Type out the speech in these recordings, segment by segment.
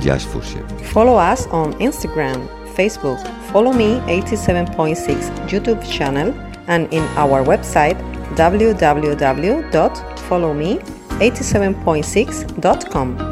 jazz fusion. Follow us on Instagram, Facebook, Follow Me 87.6 YouTube channel, and in our website www.followme87.6.com.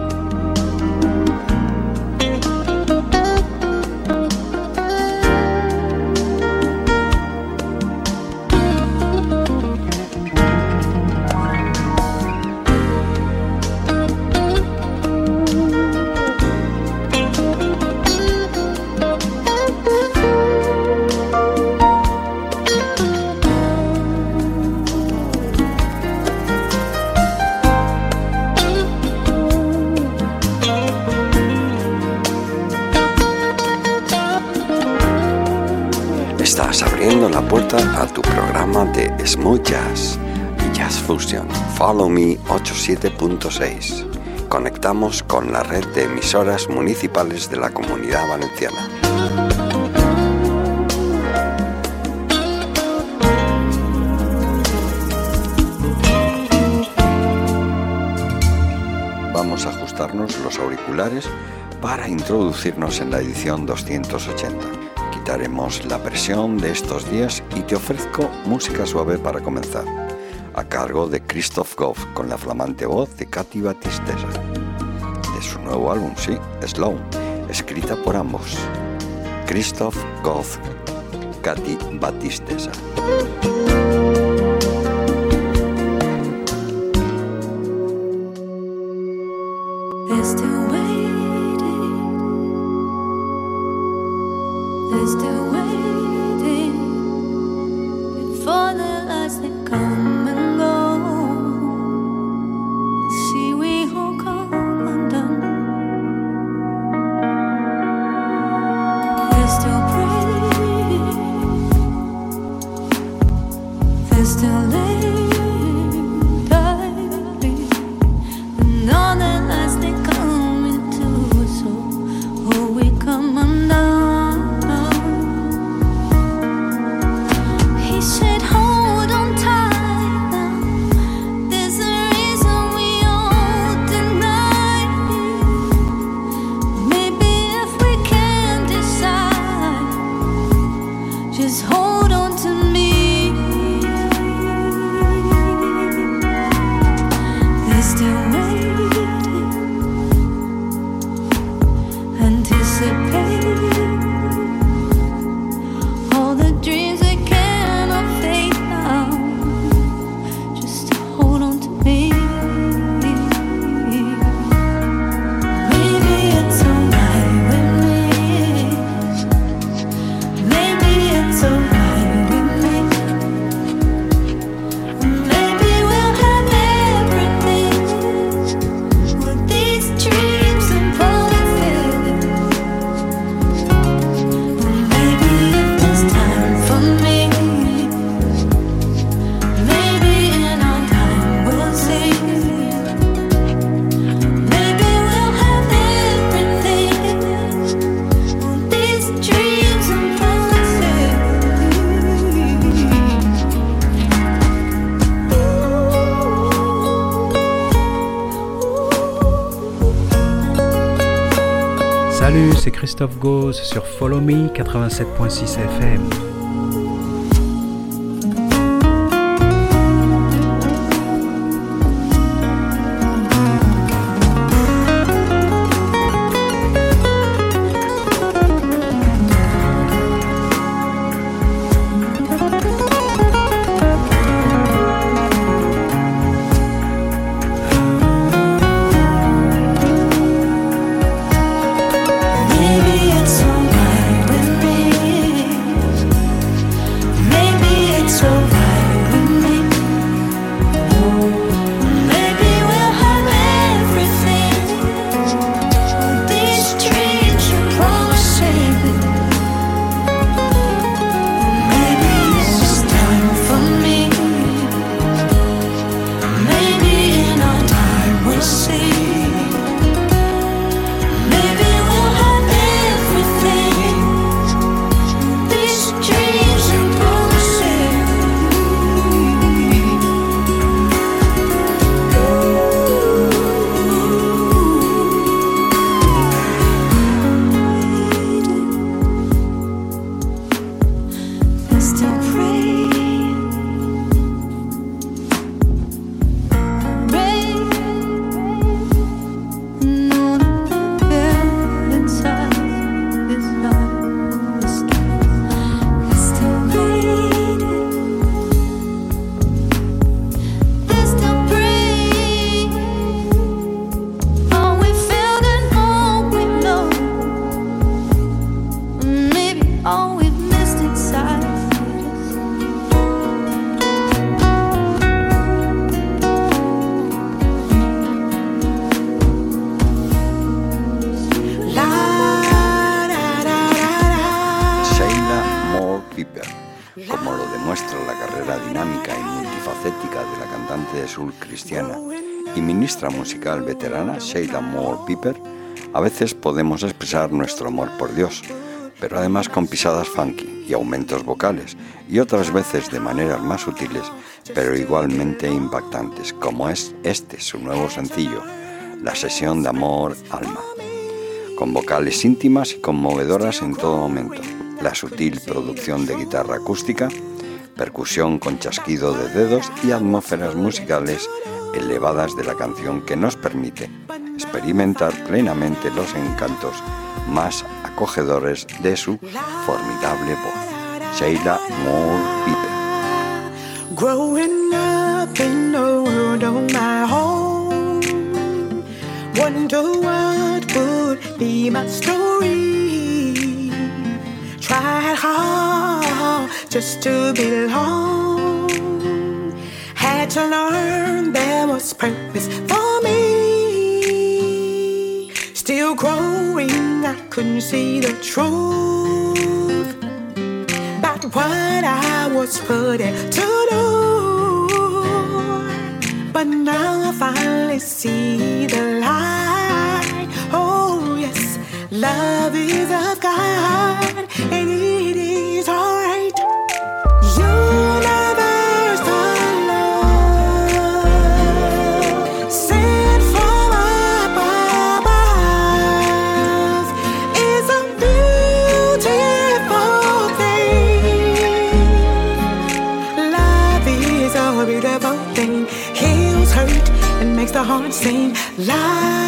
Follow Me 87.6. Conectamos con la red de emisoras municipales de la Comunidad Valenciana. Vamos a ajustarnos los auriculares para introducirnos en la edición 280 quitaremos la presión de estos días y te ofrezco música suave para comenzar, a cargo de Christoph Goff con la flamante voz de Katy Batisteza, de su nuevo álbum, sí, Slow, escrita por ambos, Christoph Goff, Katy Batisteza. Christophe sur Follow Me 87.6 FM. De cristiana y ministra musical veterana Sheila Moore Piper, a veces podemos expresar nuestro amor por Dios, pero además con pisadas funky y aumentos vocales, y otras veces de maneras más sutiles, pero igualmente impactantes, como es este su nuevo sencillo, La sesión de amor alma. Con vocales íntimas y conmovedoras en todo momento, la sutil producción de guitarra acústica, percusión con chasquido de dedos y atmósferas musicales elevadas de la canción que nos permite experimentar plenamente los encantos más acogedores de su formidable voz. Sheila Moore Piper. Growing. Tried hard just to belong. Had to learn there was purpose for me. Still growing, I couldn't see the truth about what I was put to do. But now I finally see the light. Oh, love is of God, and it is alright. Universal love sent from above is a beautiful thing. Love is a beautiful thing. Heals hurt and makes the heart sing. La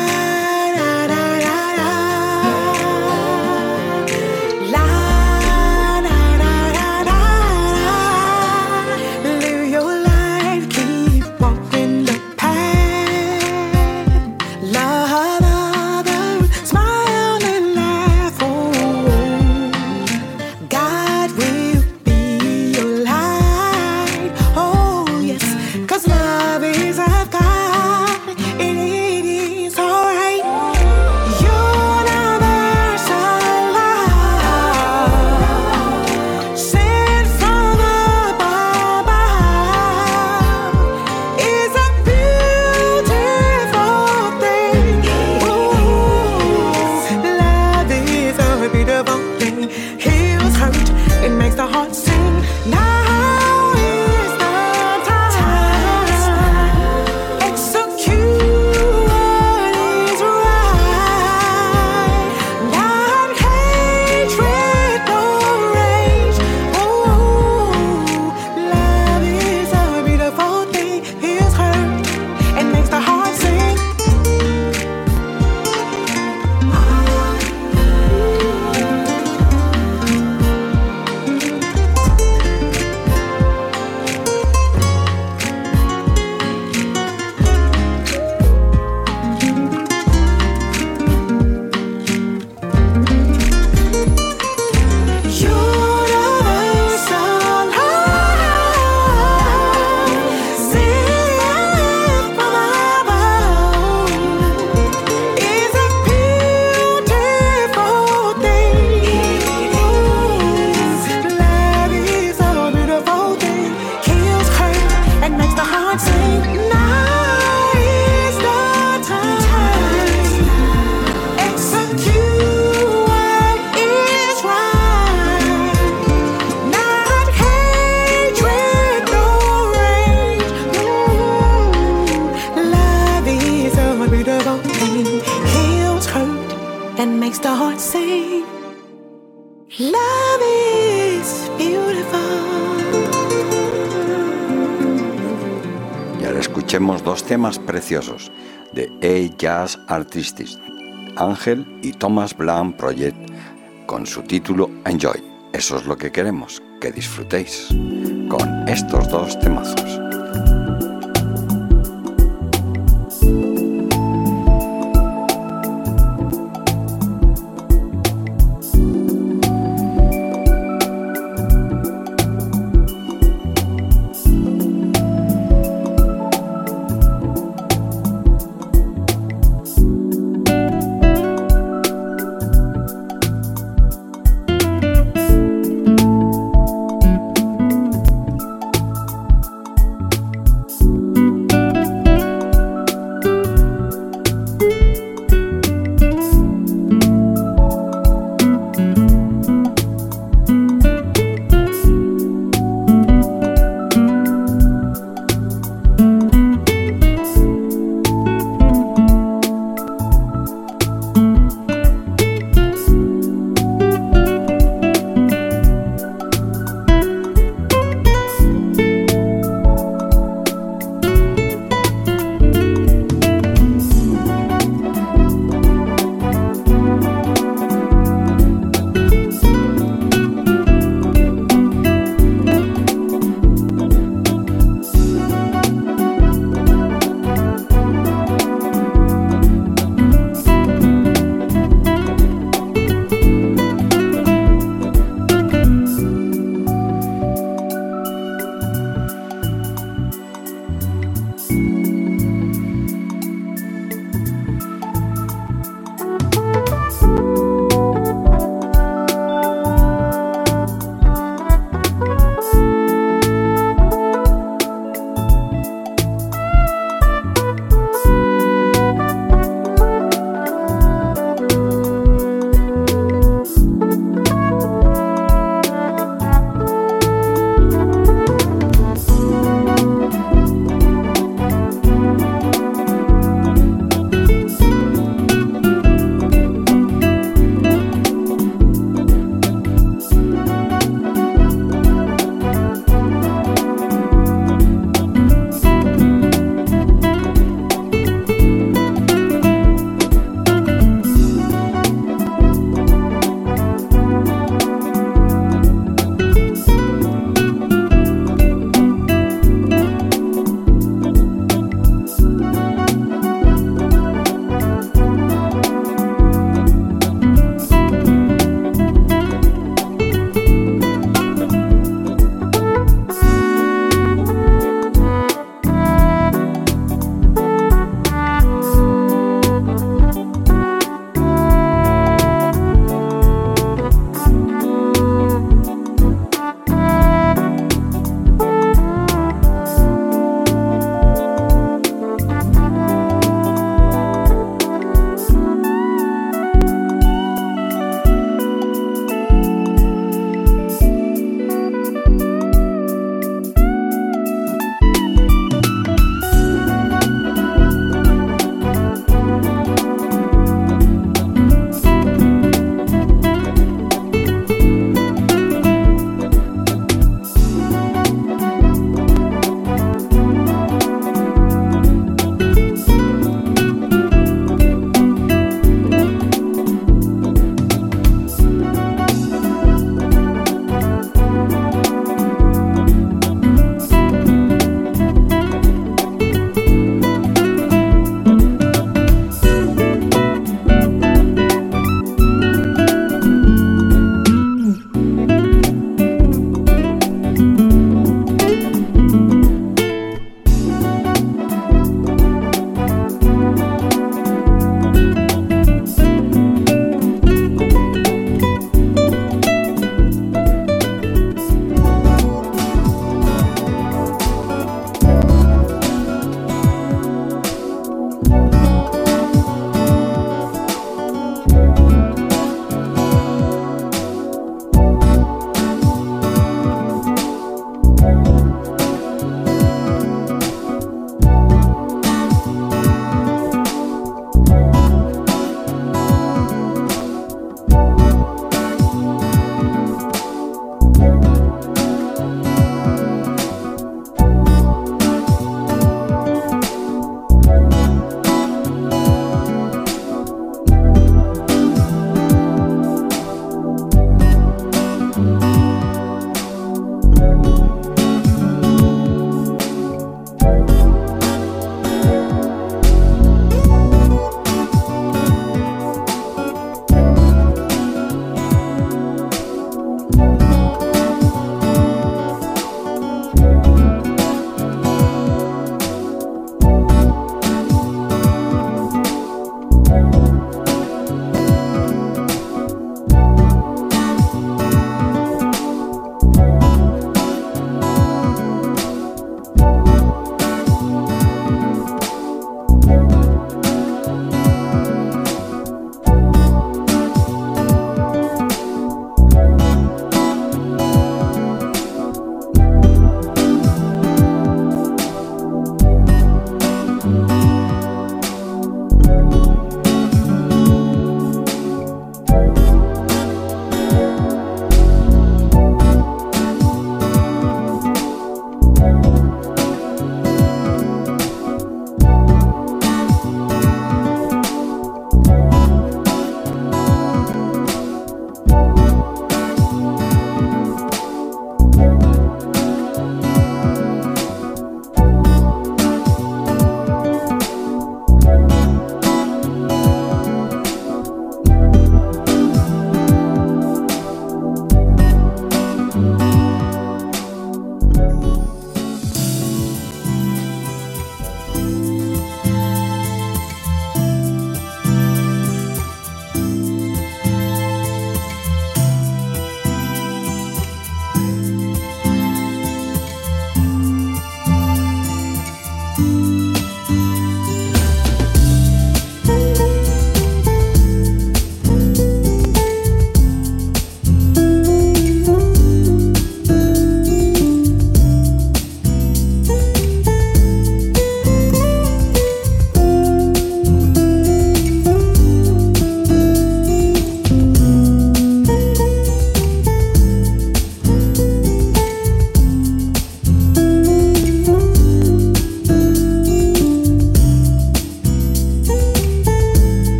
Artists, Ángel y Thomas Blanc Project, con su título Enjoy. Eso es lo que queremos, que disfrutéis con estos dos temazos.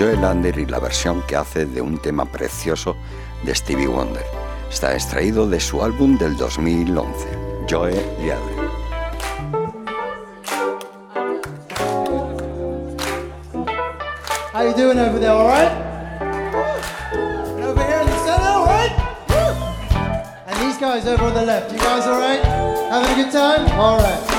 Joe Lander y la versión que hace de un tema precioso de Stevie Wonder. Está extraído de su álbum del 2011, Joe Lander. How you doing over there, all right? And over here in the center, all right? And these guys over on the left, you guys all right? Having a good time? All right.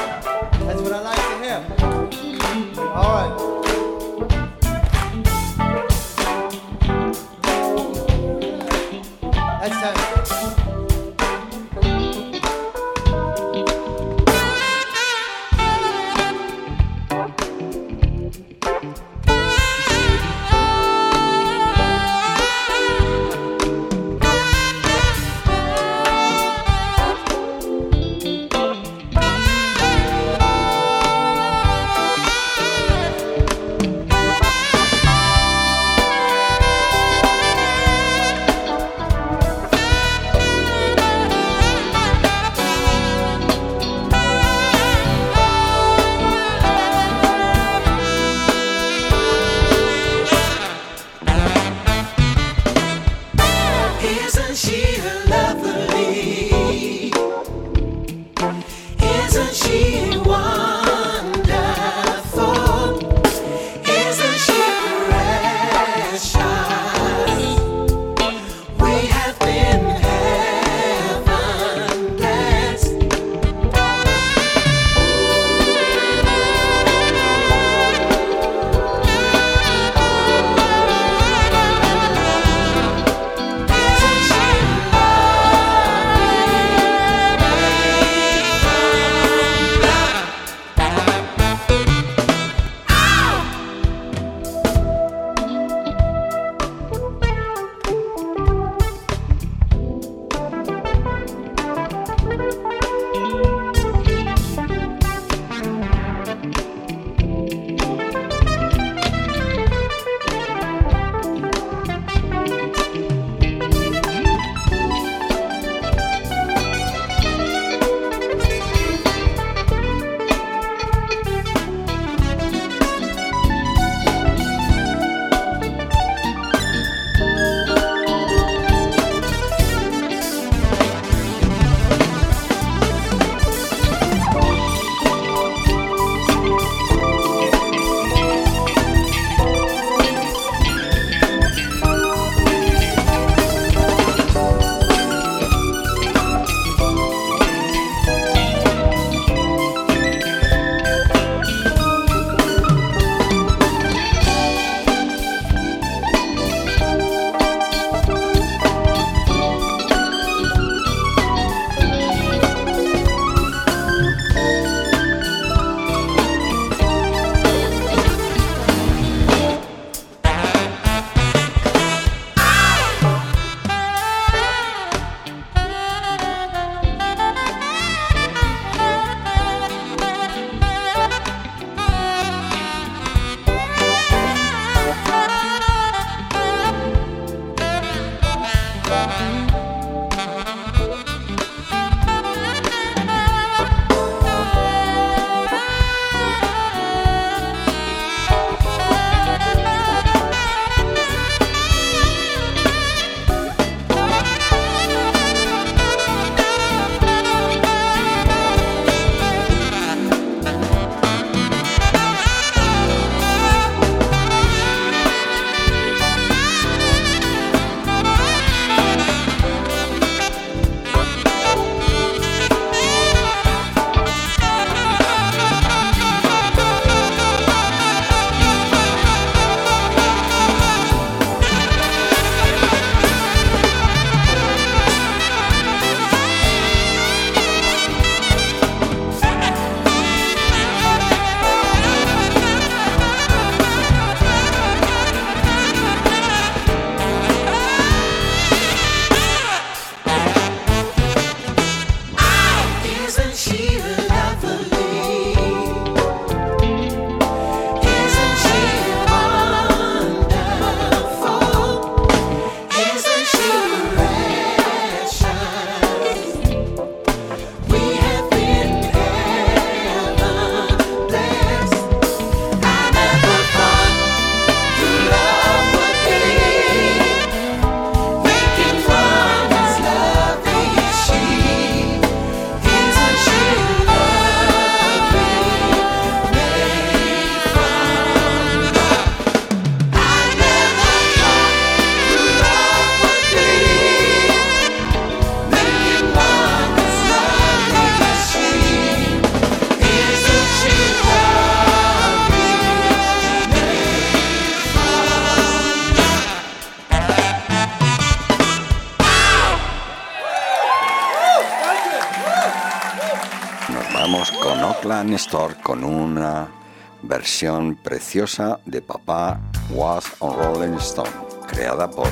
Versión preciosa de Papá Was on Rolling Stone, creada por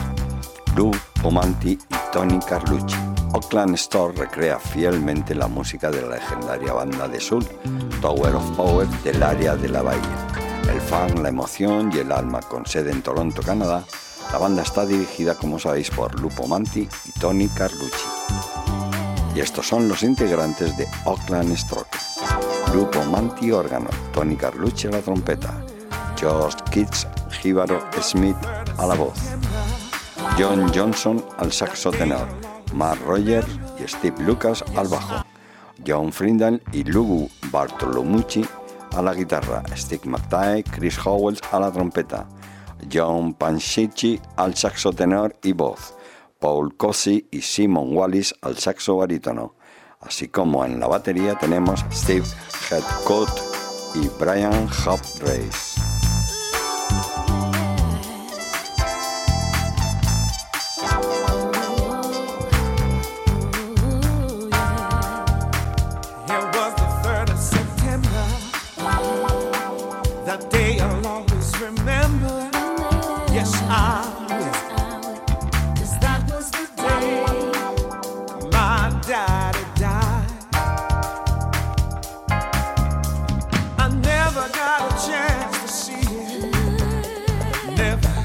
Lou Pomanti y Tony Carlucci. Oakland Store recrea fielmente la música de la legendaria banda de soul Tower of Power del área de la bahía. El fan, la emoción y el alma con sede en Toronto, Canadá, la banda está dirigida, como sabéis, por Lupo Manti y Tony Carlucci. Y estos son los integrantes de Oakland Stroke. Lupo Manti órgano, Tony Carlucci a la trompeta, George Kitts Jíbaro Smith a la voz, John Johnson al saxo tenor, Mark Rogers y Steve Lucas al bajo, John Frindle y Lugu Bartolomucci a la guitarra, Steve McTighe, Chris Howells a la trompeta, John Panshichi al saxo tenor y voz, Paul Cosi y Simon Wallis al saxo barítono, así como en la batería tenemos Steve Headcoat y Brian Hop Race.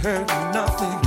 heard nothing.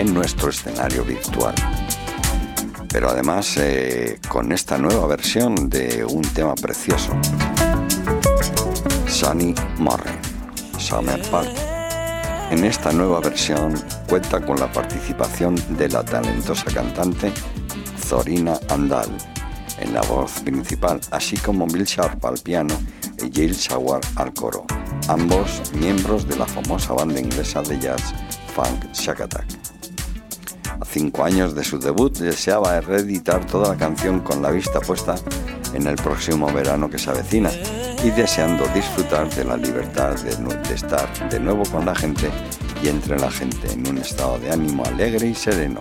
En nuestro escenario virtual. Pero además eh, con esta nueva versión de un tema precioso, Sunny Morren, Summer Party. En esta nueva versión cuenta con la participación de la talentosa cantante Zorina Andal en la voz principal, así como Bill Sharp al piano y Jill Sauer al coro, ambos miembros de la famosa banda inglesa de jazz Funk Shack Attack. Cinco años de su debut deseaba reeditar toda la canción con la vista puesta en el próximo verano que se avecina y deseando disfrutar de la libertad de, estar de nuevo con la gente y entre la gente en un estado de ánimo alegre y sereno.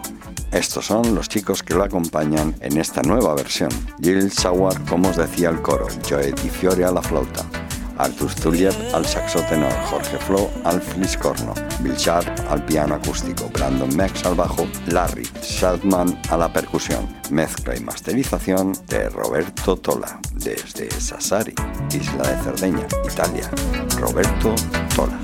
Estos son los chicos que lo acompañan en esta nueva versión. Jill Sauer, como os decía el coro, Joe Di Fiore a la flauta, Artur Zuliep al saxo tenor, Jorge Flo al fliscorno, Bill Sharp al piano acústico, Brandon Max al bajo, Larry Shadman a la percusión, mezcla y masterización de Roberto Tola, desde Sassari, isla de Cerdeña, Italia. Roberto Tola.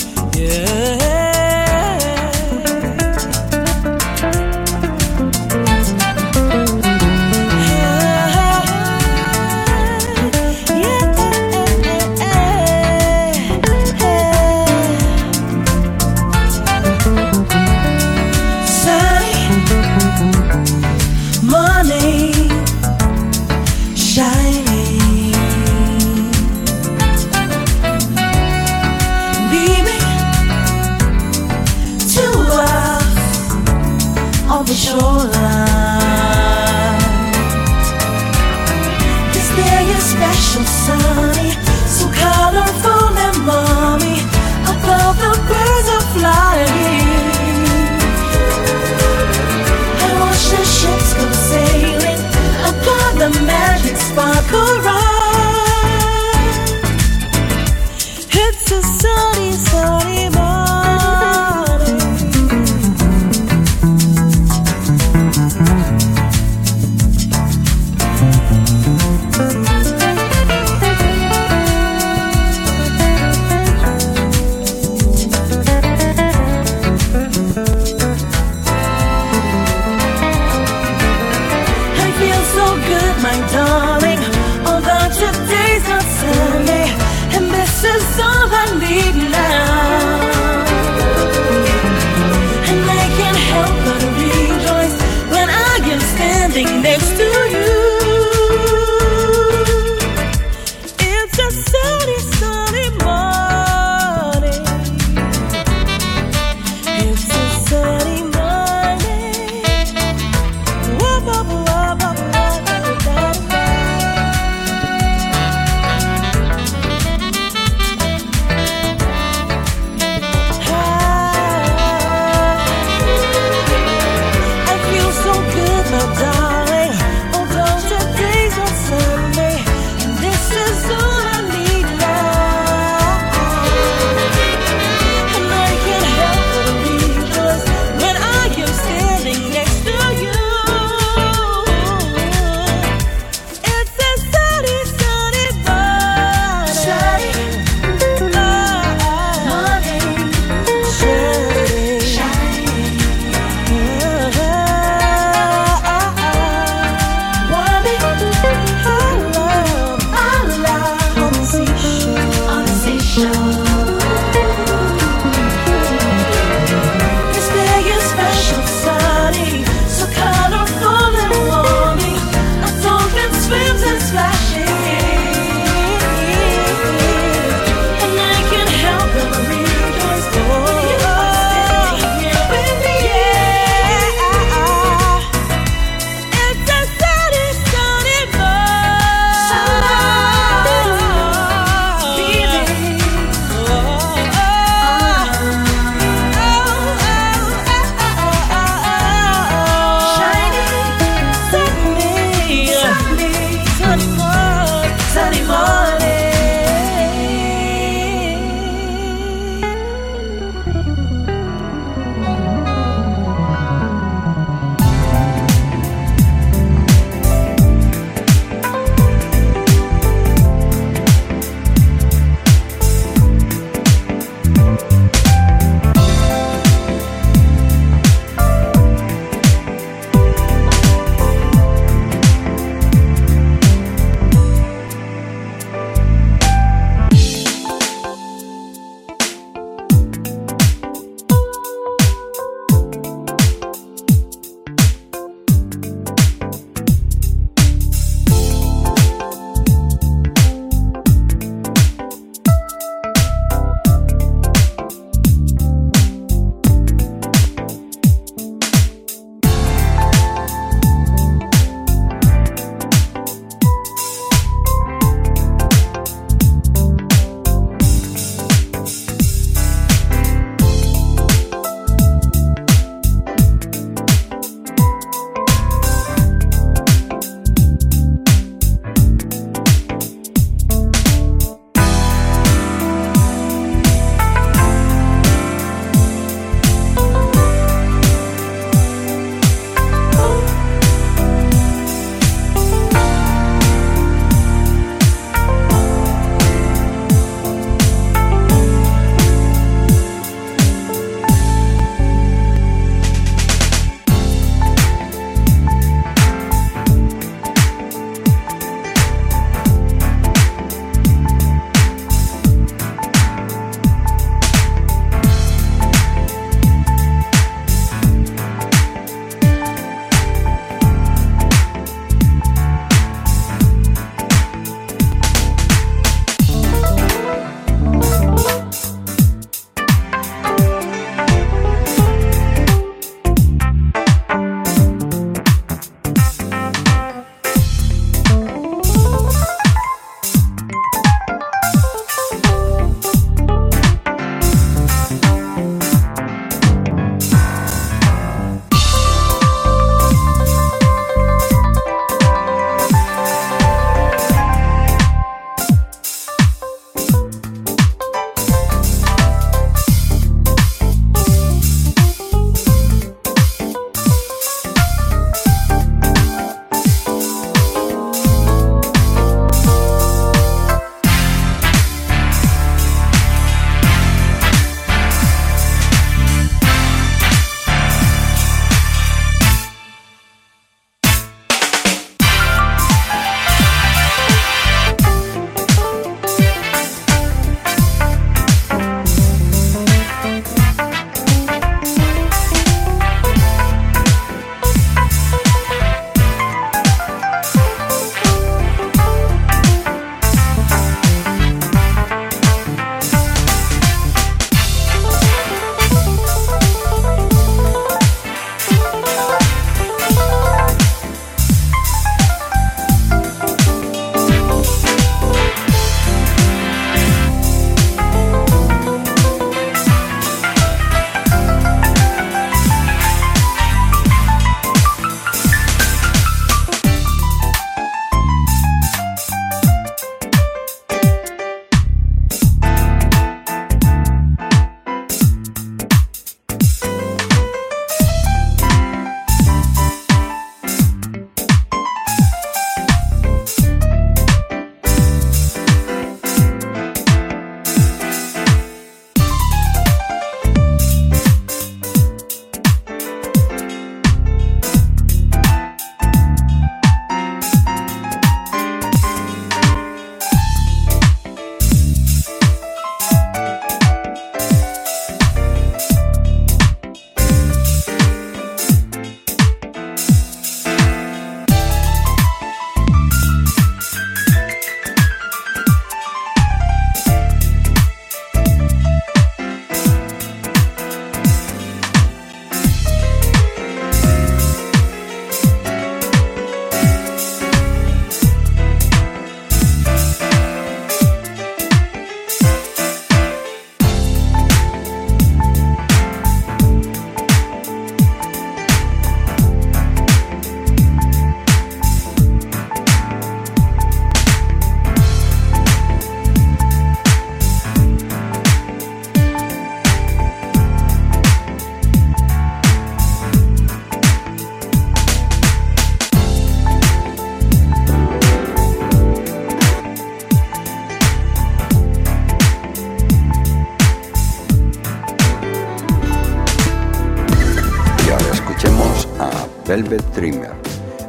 Velvet Dreamer,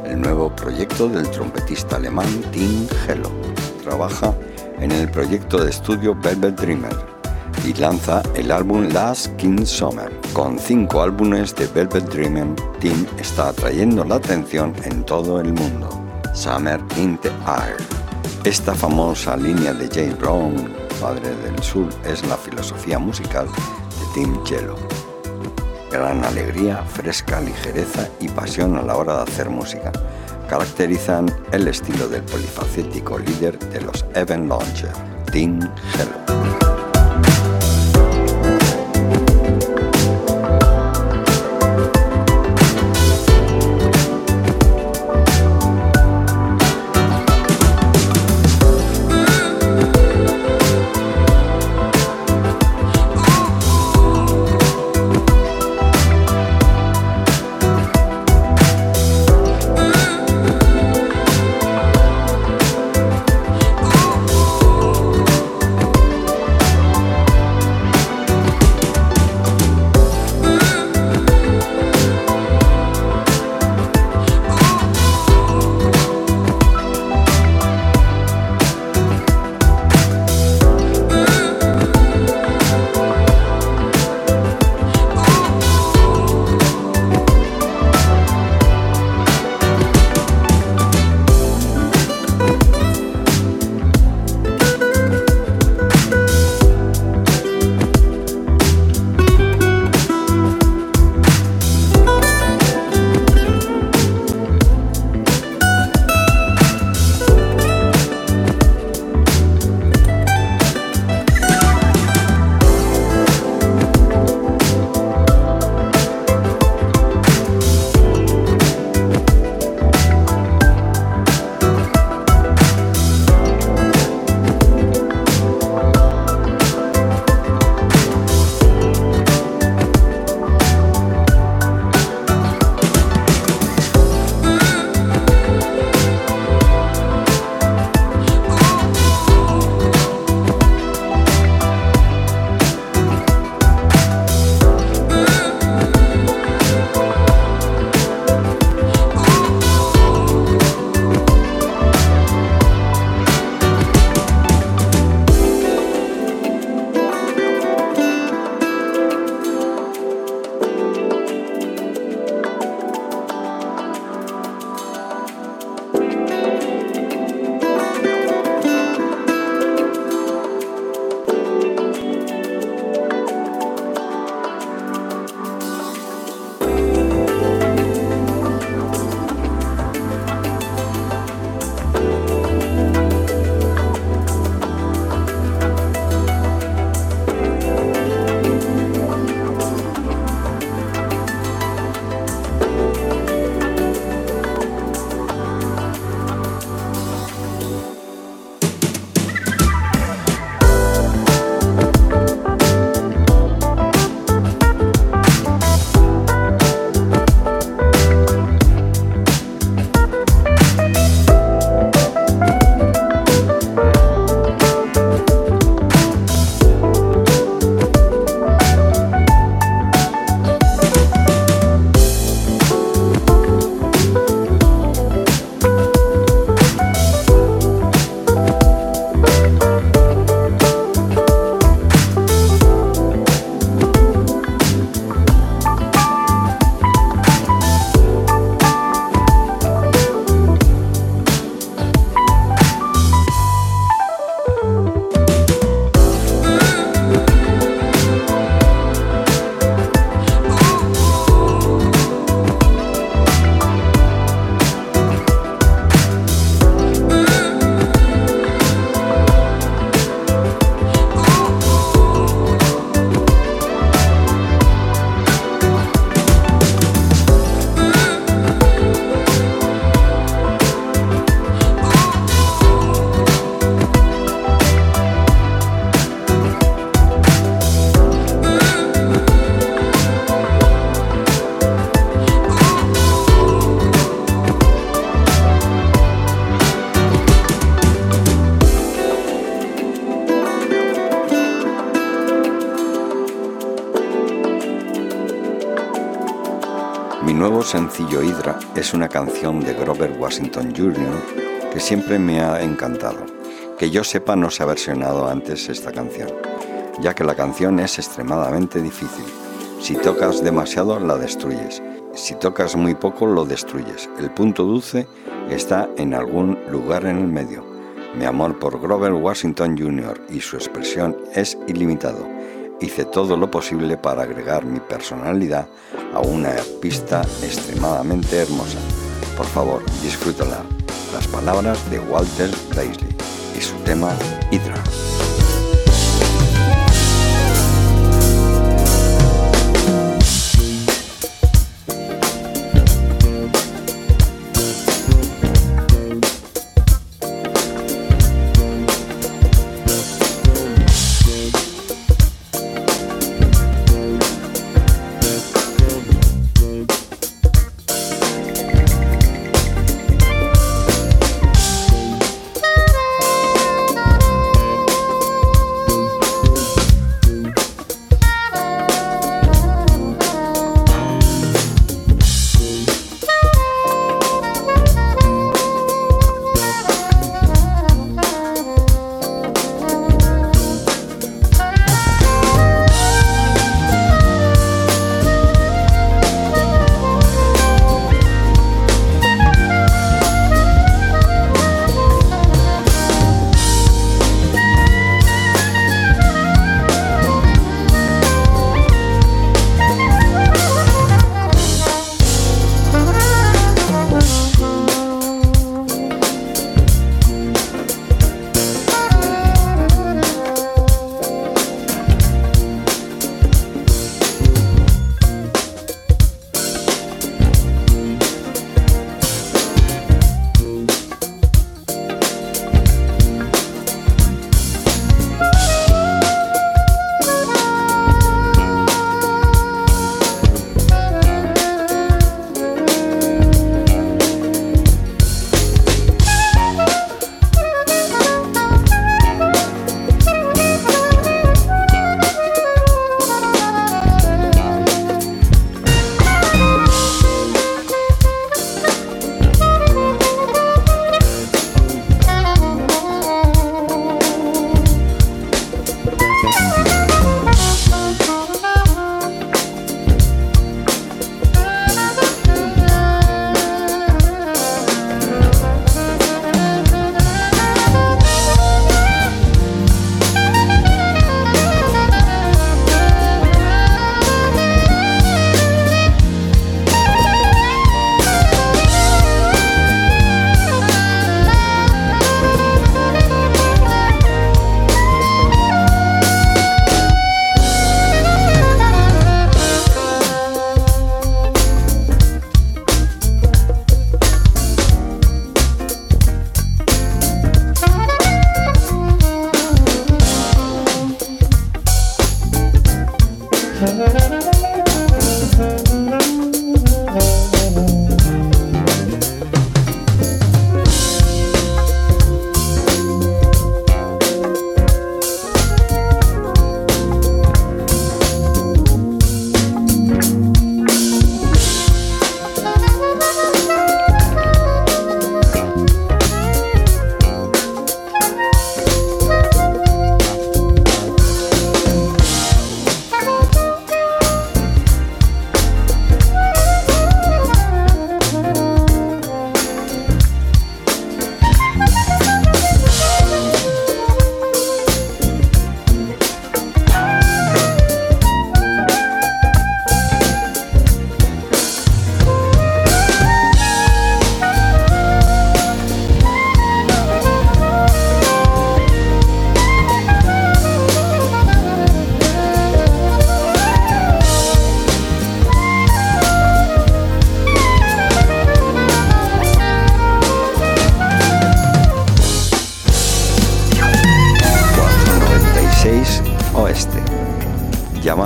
el nuevo proyecto del trompetista alemán Tim Hello. Trabaja en el proyecto de estudio Velvet Dreamer y lanza el álbum Last King Summer. Con cinco álbumes de Velvet Dreamer, Tim está atrayendo la atención en todo el mundo. Summer in the Air. Esta famosa línea de James Brown, padre del sur, es la filosofía musical de Tim Jello. Gran alegría, fresca ligereza y pasión a la hora de hacer música caracterizan el estilo del polifacético líder de los Event Launcher, Tim Hello. Sencillo Hydra es una canción de Grover Washington Jr. que siempre me ha encantado. Que yo sepa no se ha versionado antes esta canción, ya que la canción es extremadamente difícil. Si tocas demasiado la destruyes, si tocas muy poco lo destruyes. El punto dulce está en algún lugar en el medio. Mi amor por Grover Washington Jr. y su expresión es ilimitado. Hice todo lo posible para agregar mi personalidad a una pista extremadamente hermosa. Por favor, disfrútala. Las palabras de Walter Daisley y su tema Hydra.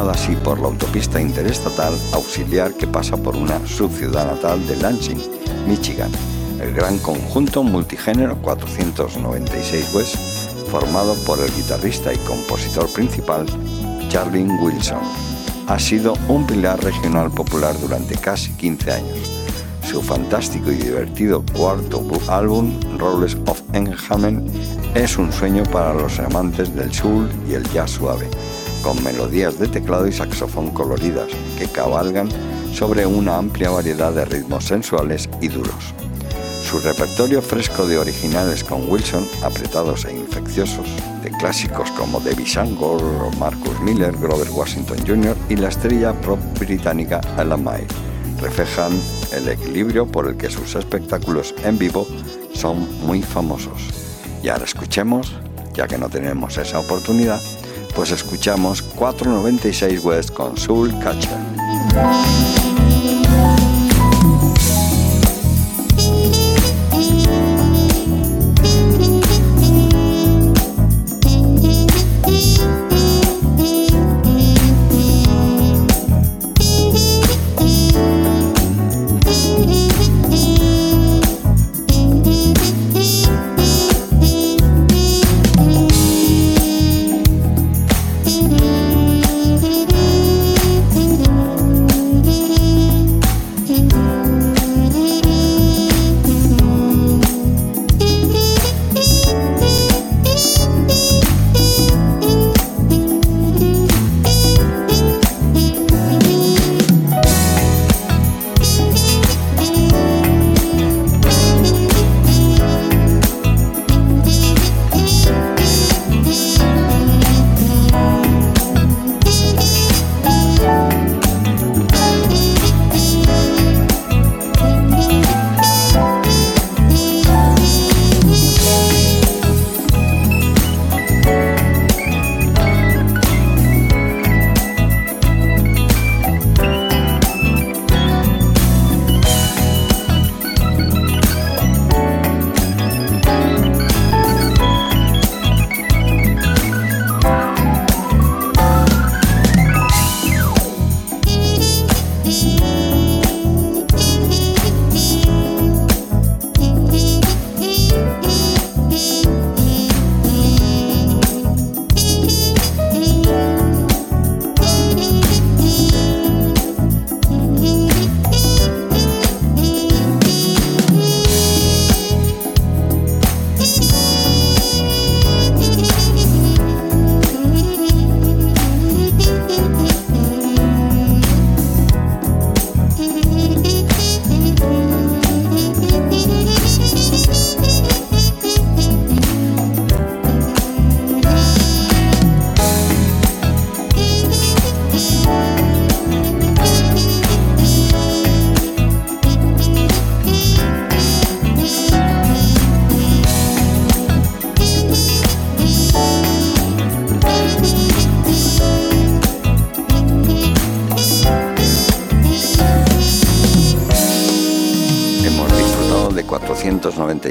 Así por la autopista interestatal auxiliar que pasa por una subciudad natal de Lansing, Michigan, el gran conjunto multigénero 496 West, formado por el guitarrista y compositor principal Charlie Wilson. ha sido un pilar regional popular durante casi 15 años. Su fantástico y divertido cuarto bu- álbum, Rolls of Enhamen, es un sueño para los amantes del soul y el jazz suave, con melodías de teclado y saxofón coloridas que cabalgan sobre una amplia variedad de ritmos sensuales y duros. Su repertorio fresco de originales con Wilson, apretados e infecciosos, de clásicos como Debbie Sangor, Marcus Miller, Grover Washington Jr. y la estrella pop británica Ella May, reflejan el equilibrio por el que sus espectáculos en vivo son muy famosos. Y ahora escuchemos, ya que no tenemos esa oportunidad, pues escuchamos 496 West con Soul Catcher.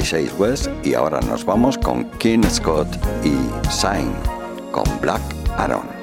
496 West y ahora nos vamos con King Scott y Sign con Black Aaron.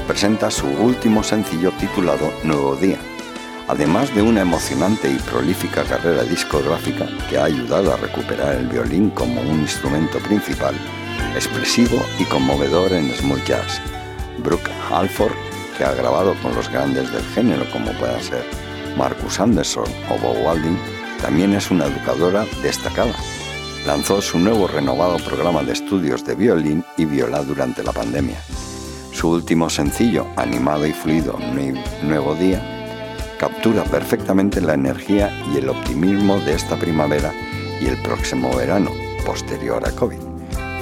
Presenta su último sencillo titulado Nuevo Día, además de una emocionante y prolífica carrera discográfica que ha ayudado a recuperar el violín como un instrumento principal, expresivo y conmovedor en smooth jazz. Brooke Alford, que ha grabado con los grandes del género como puedan ser Marcus Anderson o Bob Walding, también es una educadora destacada. Lanzó su nuevo renovado programa de estudios de violín y viola durante la pandemia. Su último sencillo, animado y fluido Nuevo Día, captura perfectamente la energía y el optimismo de esta primavera y el próximo verano, posterior a COVID.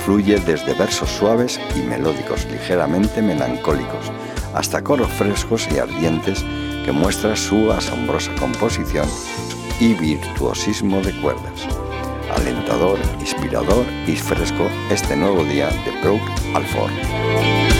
Fluye desde versos suaves y melódicos ligeramente melancólicos hasta coros frescos y ardientes que muestra su asombrosa composición y virtuosismo de cuerdas. Alentador, inspirador y fresco este nuevo día de Brooke Alford.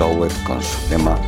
Hightower con su tema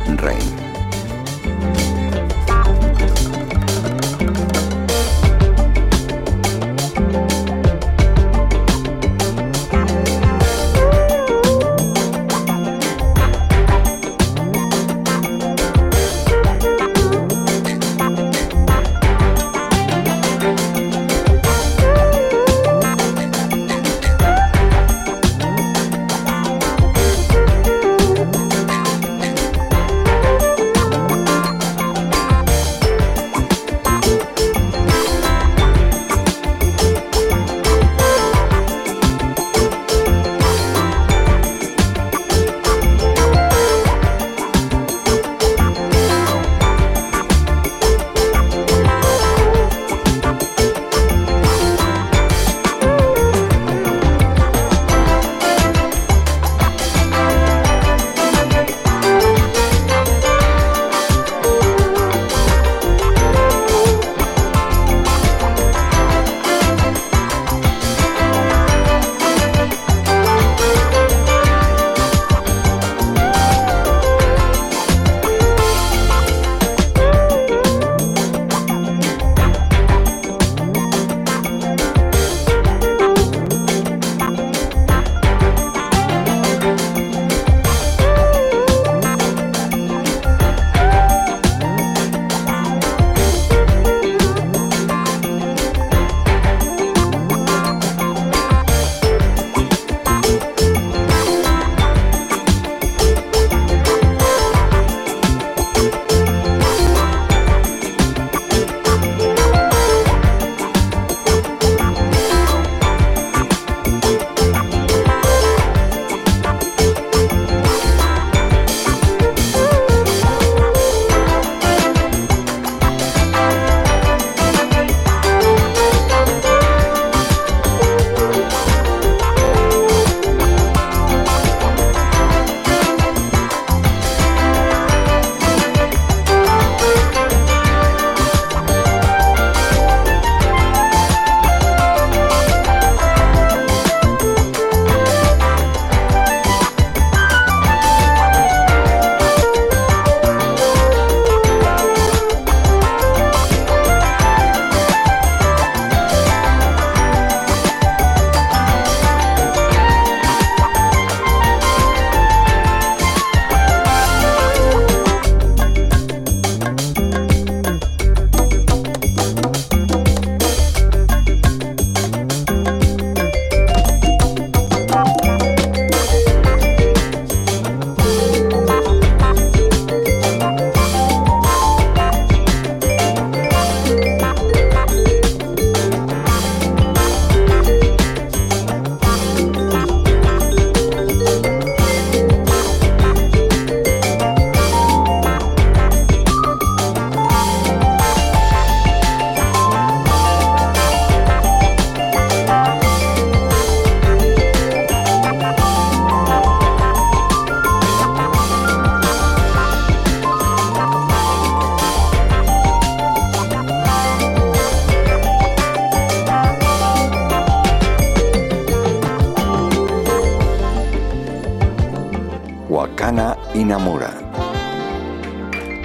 Wakana Inamura,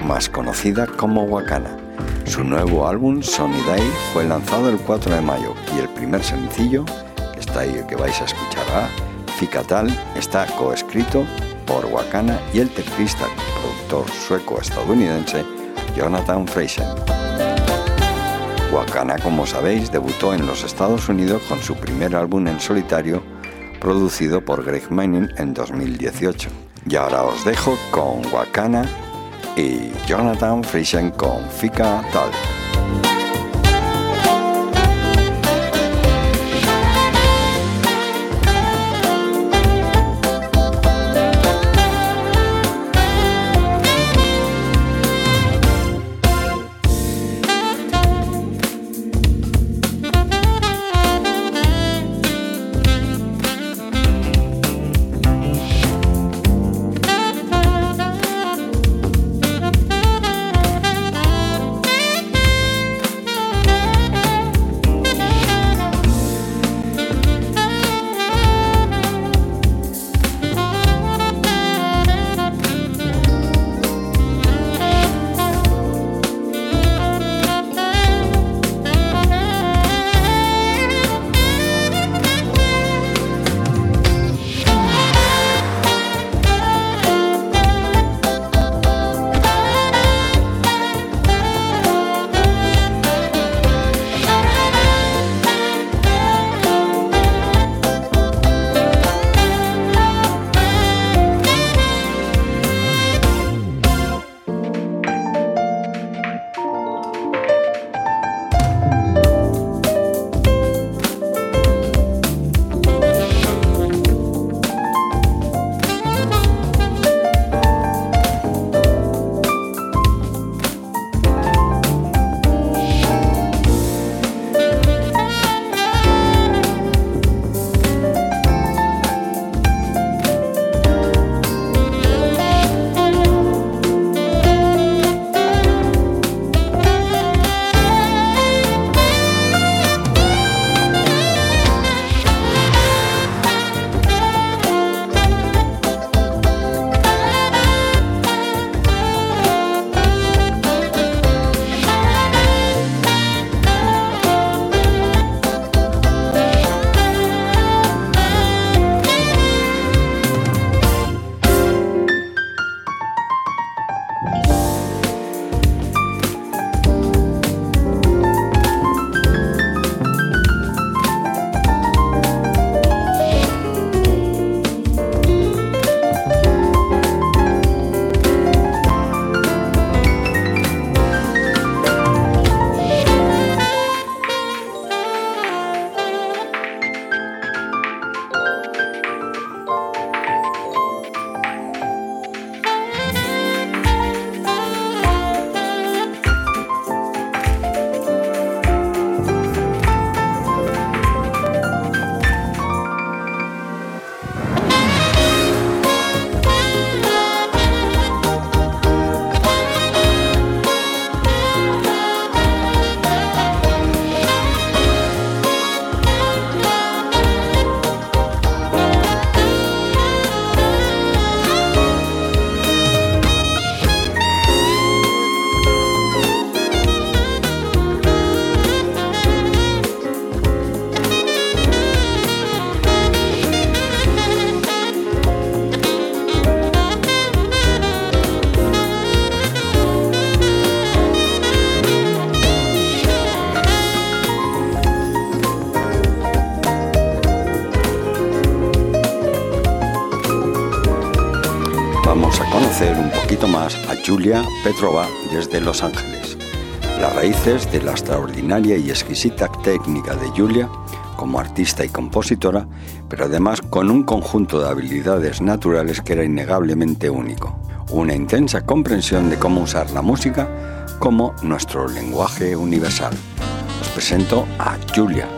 más conocida como Wakana. Su nuevo álbum, Sonny Day, fue lanzado el 4 de mayo y el primer sencillo, que está ahí, que vais a escuchar ahora, Ficatal, está coescrito por Wakana y el teclista y productor sueco-estadounidense Jonathan Fraser. Wakana, como sabéis, debutó en los Estados Unidos con su primer álbum en solitario, producido por Greg Manning en 2018. Y ahora os dejo con Wakana y Jonathan Friesen con Fika Tal. Julia Petrova desde Los Ángeles. Las raíces de la extraordinaria y exquisita técnica de Julia como artista y compositora, pero además con un conjunto de habilidades naturales que era innegablemente único. Una intensa comprensión de cómo usar la música como nuestro lenguaje universal. Os presento a Julia.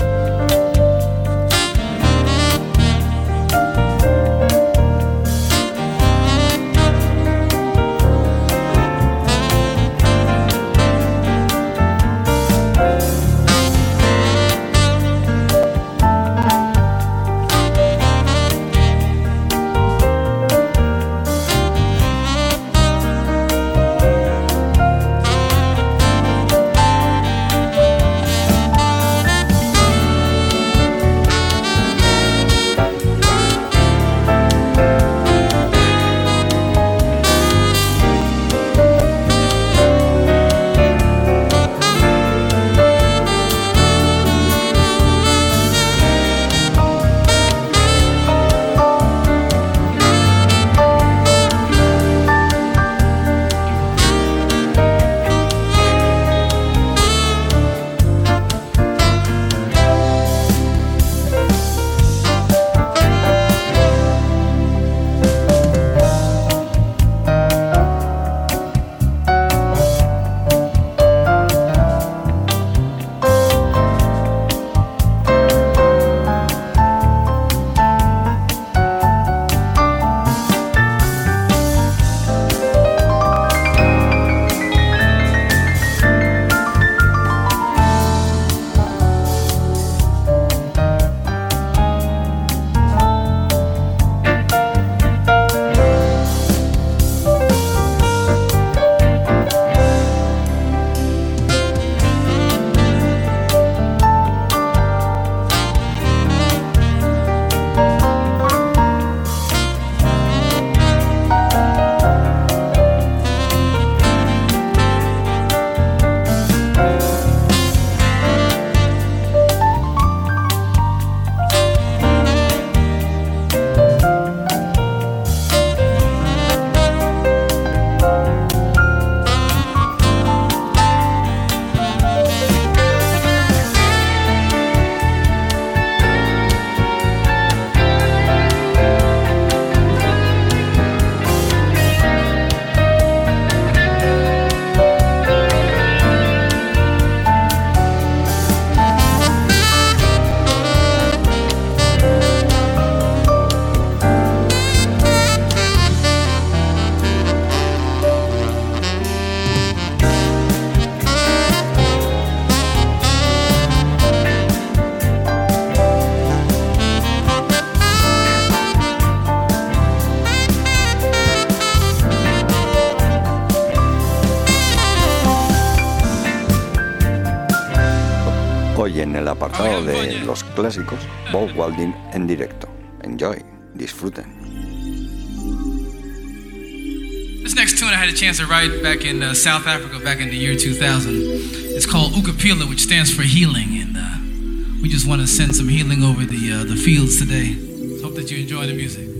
Clásicos, Bob Walding en directo. Enjoy, disfruten. This next tune I had a chance to write back in uh, South Africa back in the year 2000. It's called Ukapila, which stands for healing, and uh, we just want to send some healing over the uh, the fields today. Hope that you enjoy the music.